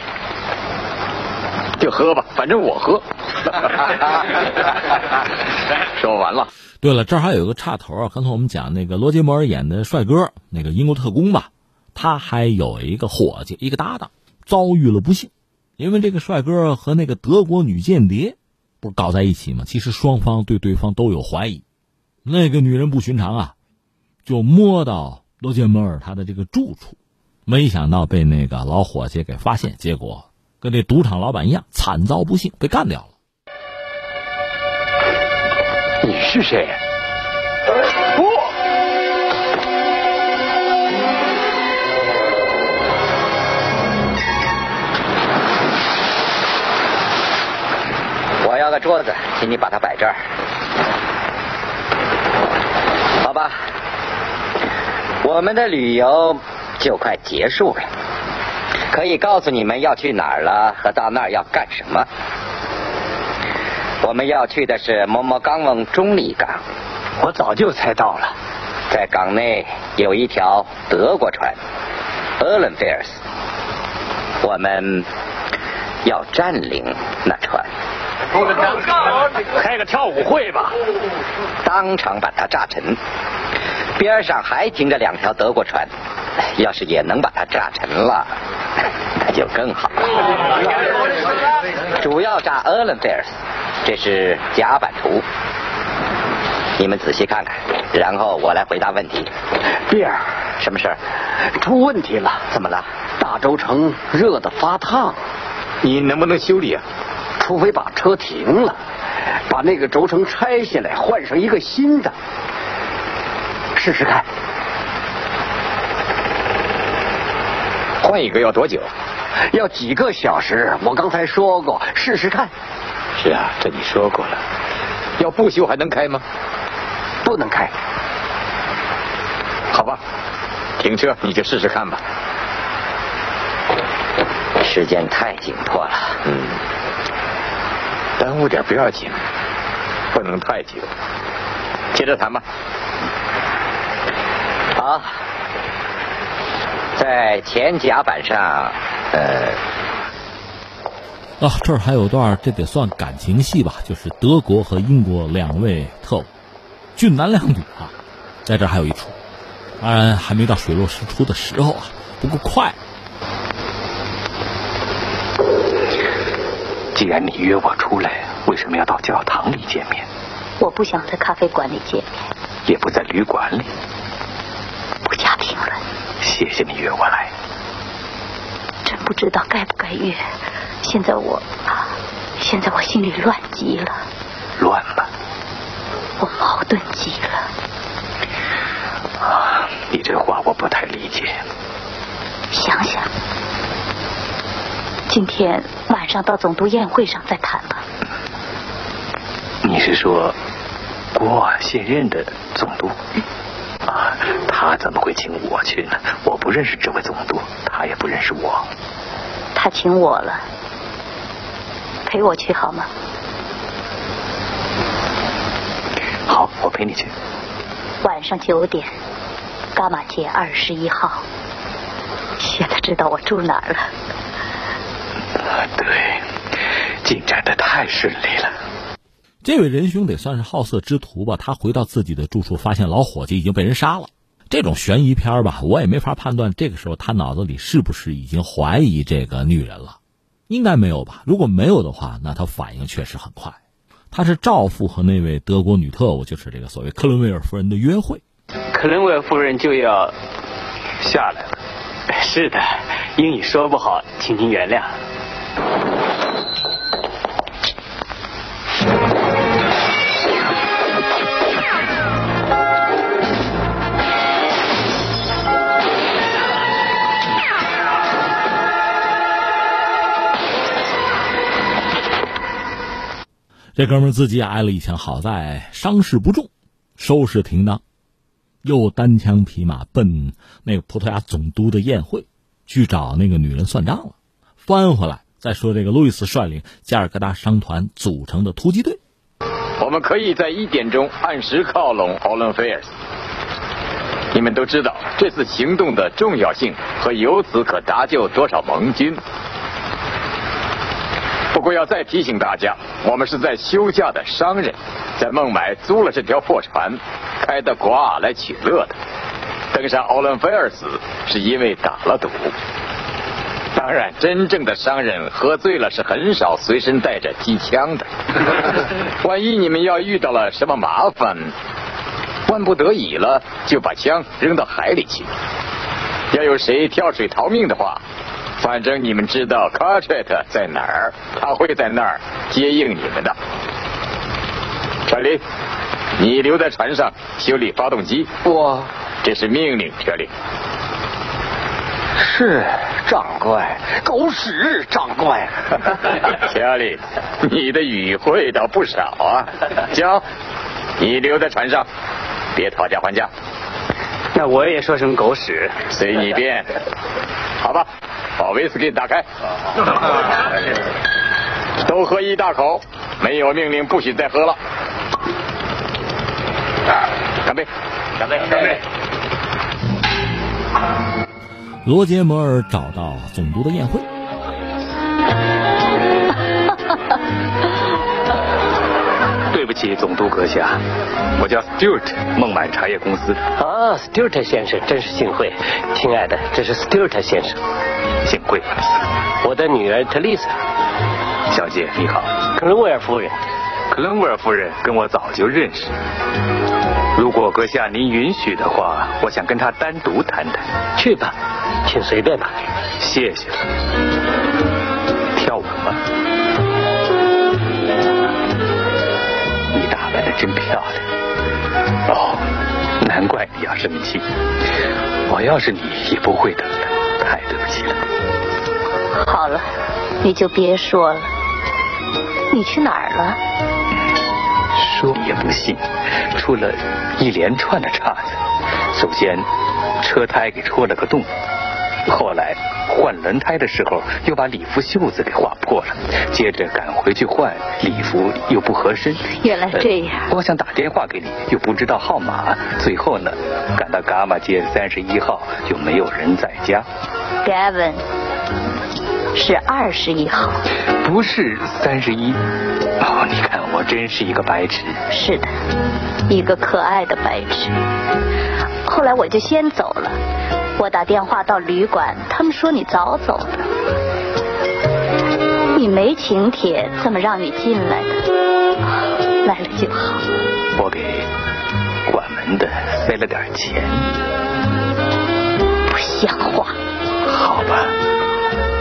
就喝吧，反正我喝。说完了。对了，这儿还有个插头啊！刚才我们讲那个罗杰摩尔演的帅哥，那个英国特工吧，他还有一个伙计，一个搭档，遭遇了不幸，因为这个帅哥和那个德国女间谍不是搞在一起吗？其实双方对对方都有怀疑。那个女人不寻常啊，就摸到罗杰摩尔他的这个住处，没想到被那个老伙计给发现，结果跟那赌场老板一样，惨遭不幸，被干掉了。你是谁？不，我要个桌子，请你把它摆这儿。好吧，我们的旅游就快结束了，可以告诉你们要去哪儿了和到那儿要干什么。我们要去的是摩摩刚翁中立港，我早就猜到了，在港内有一条德国船 e r l e n f i r s 我们要占领那船，开个跳舞会吧，当场把它炸沉。边上还停着两条德国船，要是也能把它炸沉了，那就更好了。主要炸 e r l e n f i r s 这是甲板图，你们仔细看看，然后我来回答问题。比尔，什么事儿？出问题了？怎么了？大轴承热得发烫，你能不能修理啊？除非把车停了，把那个轴承拆下来，换上一个新的，试试看。换一个要多久？要几个小时？我刚才说过，试试看。是啊，这你说过了。要不修还能开吗？不能开。好吧，停车，你就试试看吧。时间太紧迫了。嗯。耽误点不要紧，不能太久。接着谈吧。好，在前甲板上，呃。啊，这儿还有段，这得算感情戏吧？就是德国和英国两位特务，俊男靓女啊，在这儿还有一出。当然还没到水落石出的时候啊，不过快。既然你约我出来，为什么要到教堂里见面？我不想在咖啡馆里见面。也不在旅馆里。不加评论。谢谢你约我来。真不知道该不该约。现在我，现在我心里乱极了。乱吧。我矛盾极了。啊，你这话我不太理解。想想，今天晚上到总督宴会上再谈吧。你是说，国瓦现任的总督？啊，他怎么会请我去呢？我不认识这位总督，他也不认识我。他请我了，陪我去好吗？好，我陪你去。晚上九点，伽马街二十一号。现在知道我住哪儿了。对，进展的太顺利了。这位仁兄得算是好色之徒吧？他回到自己的住处，发现老伙计已经被人杀了。这种悬疑片吧，我也没法判断。这个时候他脑子里是不是已经怀疑这个女人了？应该没有吧？如果没有的话，那他反应确实很快。他是赵父和那位德国女特务，就是这个所谓克伦威尔夫人的约会。克伦威尔夫人就要下来了。是的，英语说不好，请您原谅。这哥们自己也挨了一枪，好在伤势不重，收拾停当，又单枪匹马奔那个葡萄牙总督的宴会，去找那个女人算账了。翻回来再说这个路易斯率领加尔各答商团组成的突击队，我们可以在一点钟按时靠拢奥伦菲尔斯。你们都知道这次行动的重要性和由此可搭救多少盟军。不过要再提醒大家，我们是在休假的商人，在孟买租了这条破船，开到瓜尔来取乐的。登上奥伦菲尔斯是因为打了赌。当然，真正的商人喝醉了是很少随身带着机枪的。万一你们要遇到了什么麻烦，万不得已了，就把枪扔到海里去。要有谁跳水逃命的话。反正你们知道卡特在哪儿，他会在那儿接应你们的。查理，你留在船上修理发动机。我，这是命令，查理。是长官，狗屎长官。查理，你的语汇倒不少啊。江，你留在船上，别讨价还价。那我也说声狗屎，随你便。好吧。把威士忌打开，都喝一大口。没有命令不许再喝了。干杯！干杯！干杯！罗杰摩尔找到总督的宴会。对不起，总督阁下，我叫 Stewart，孟买茶叶公司的。啊，Stewart 先生，真是幸会。亲爱的，这是 Stewart 先生。幸会。我的女儿特丽莎小姐，你好。克伦威尔夫人。克伦威尔夫人跟我早就认识。如果阁下您允许的话，我想跟她单独谈谈。去吧，请随便吧。谢谢了。跳舞吧？你打扮的真漂亮。哦，难怪你要生气。我要是你，也不会等的。太对不起了。好了，你就别说了。你去哪儿了？说也不信，出了一连串的岔子。首先，车胎给戳了个洞；后来换轮胎的时候，又把礼服袖子给划破了。接着赶回去换礼服，又不合身。原来这样。我想打电话给你，又不知道号码。最后呢，赶到伽马街三十一号，就没有人在家。Gavin 是二十一号，不是三十一。哦，你看我真是一个白痴。是的，一个可爱的白痴。后来我就先走了，我打电话到旅馆，他们说你早走了。你没请帖，怎么让你进来的？来了就好。我给管门的塞了点钱。不像话！好吧，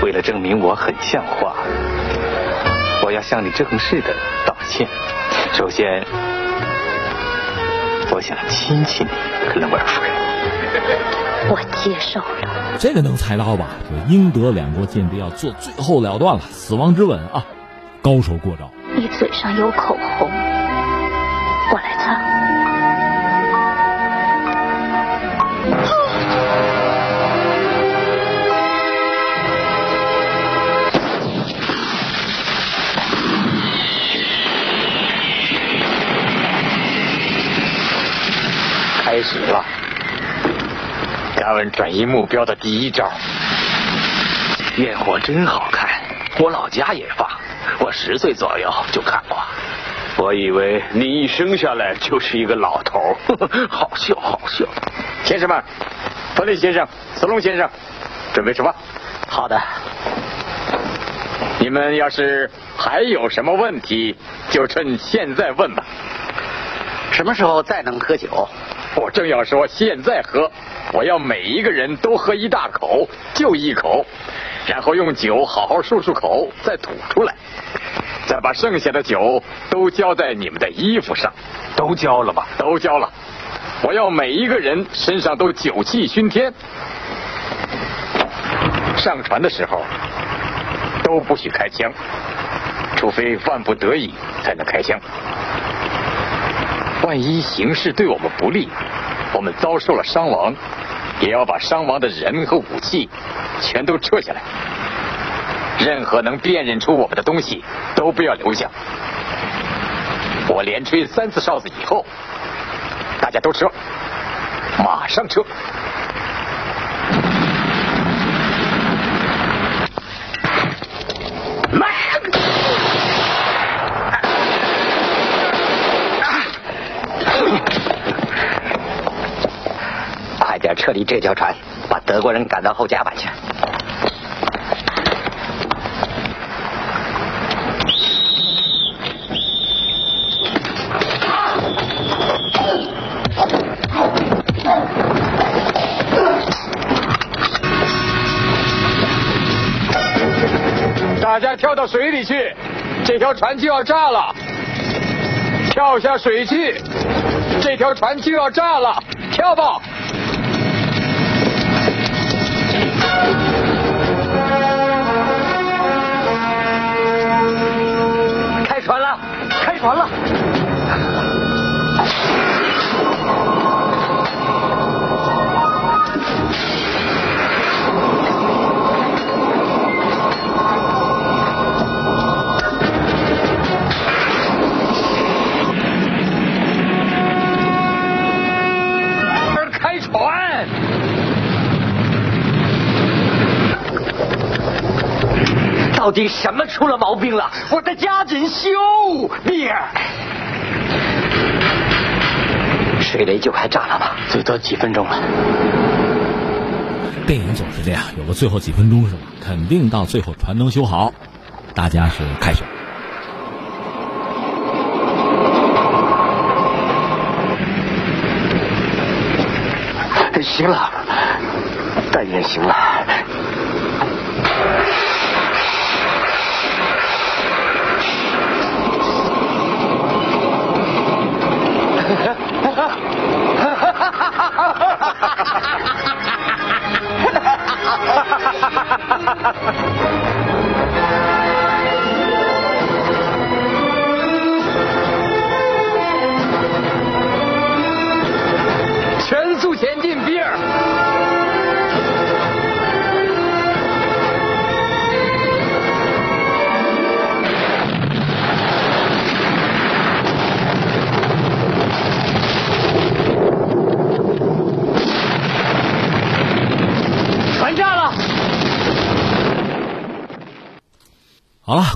为了证明我很像话，我要向你正式的道歉。首先，我想亲亲你，克伦威尔夫人。我接受了。这个能猜到吧？这英德两国间谍要做最后了断了，死亡之吻啊！高手过招。你嘴上有口红，我来擦。转移目标的第一招。焰火真好看，我老家也放，我十岁左右就看过。我以为你一生下来就是一个老头儿，好笑好笑。先生们，弗利先生、斯隆先生，准备出发。好的，你们要是还有什么问题，就趁现在问吧。什么时候再能喝酒？我正要说现在喝，我要每一个人都喝一大口，就一口，然后用酒好好漱漱口，再吐出来，再把剩下的酒都浇在你们的衣服上。都浇了吧？都浇了。我要每一个人身上都酒气熏天。上船的时候都不许开枪，除非万不得已才能开枪。万一形势对我们不利，我们遭受了伤亡，也要把伤亡的人和武器全都撤下来。任何能辨认出我们的东西都不要留下。我连吹三次哨子以后，大家都撤，马上撤。撤离这条船，把德国人赶到后甲板去。大家跳到水里去，这条船就要炸了！跳下水去，这条船就要炸了！跳吧！完了！什么出了毛病了？我得加紧修，比尔。水雷就快炸了吧？最多几分钟了。电影总是这样，有个最后几分钟是吧？肯定到最后船能修好，大家是开始。行了，但愿行了。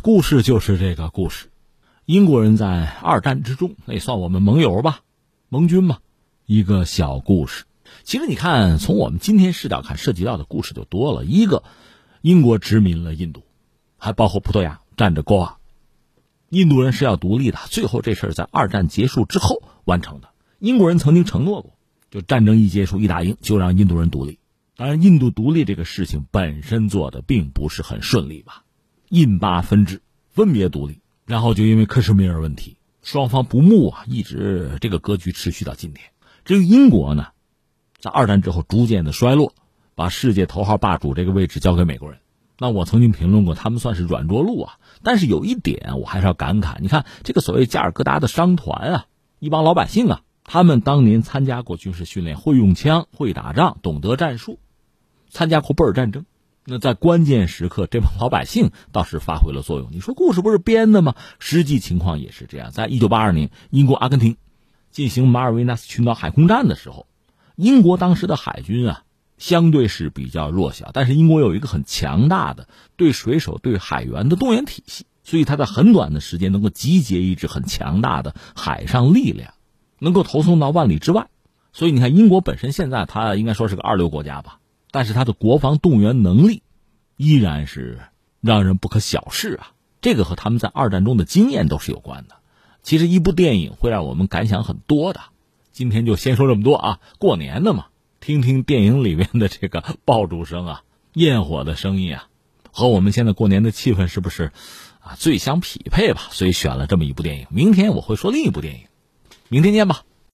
故事就是这个故事。英国人在二战之中，那也算我们盟友吧，盟军嘛，一个小故事。其实你看，从我们今天视角看，涉及到的故事就多了。一个，英国殖民了印度，还包括葡萄牙占着高啊。印度人是要独立的，最后这事儿在二战结束之后完成的。英国人曾经承诺过，就战争一结束，一打赢就让印度人独立。当然，印度独立这个事情本身做的并不是很顺利吧？印巴分治，分别独立，然后就因为克什米尔问题，双方不睦啊，一直这个格局持续到今天。至于英国呢，在二战之后逐渐的衰落，把世界头号霸主这个位置交给美国人。那我曾经评论过，他们算是软着陆啊。但是有一点，我还是要感慨，你看这个所谓加尔各答的商团啊，一帮老百姓啊，他们当年参加过军事训练，会用枪，会打仗，懂得战术。参加过布尔战争，那在关键时刻，这帮老百姓倒是发挥了作用。你说故事不是编的吗？实际情况也是这样。在一九八二年，英国阿根廷进行马尔维纳斯群岛海空战的时候，英国当时的海军啊，相对是比较弱小，但是英国有一个很强大的对水手、对海员的动员体系，所以他在很短的时间能够集结一支很强大的海上力量，能够投送到万里之外。所以你看，英国本身现在它应该说是个二流国家吧。但是他的国防动员能力依然是让人不可小视啊！这个和他们在二战中的经验都是有关的。其实一部电影会让我们感想很多的。今天就先说这么多啊！过年的嘛，听听电影里面的这个爆竹声啊、焰火的声音啊，和我们现在过年的气氛是不是啊最相匹配吧？所以选了这么一部电影。明天我会说另一部电影，明天见吧。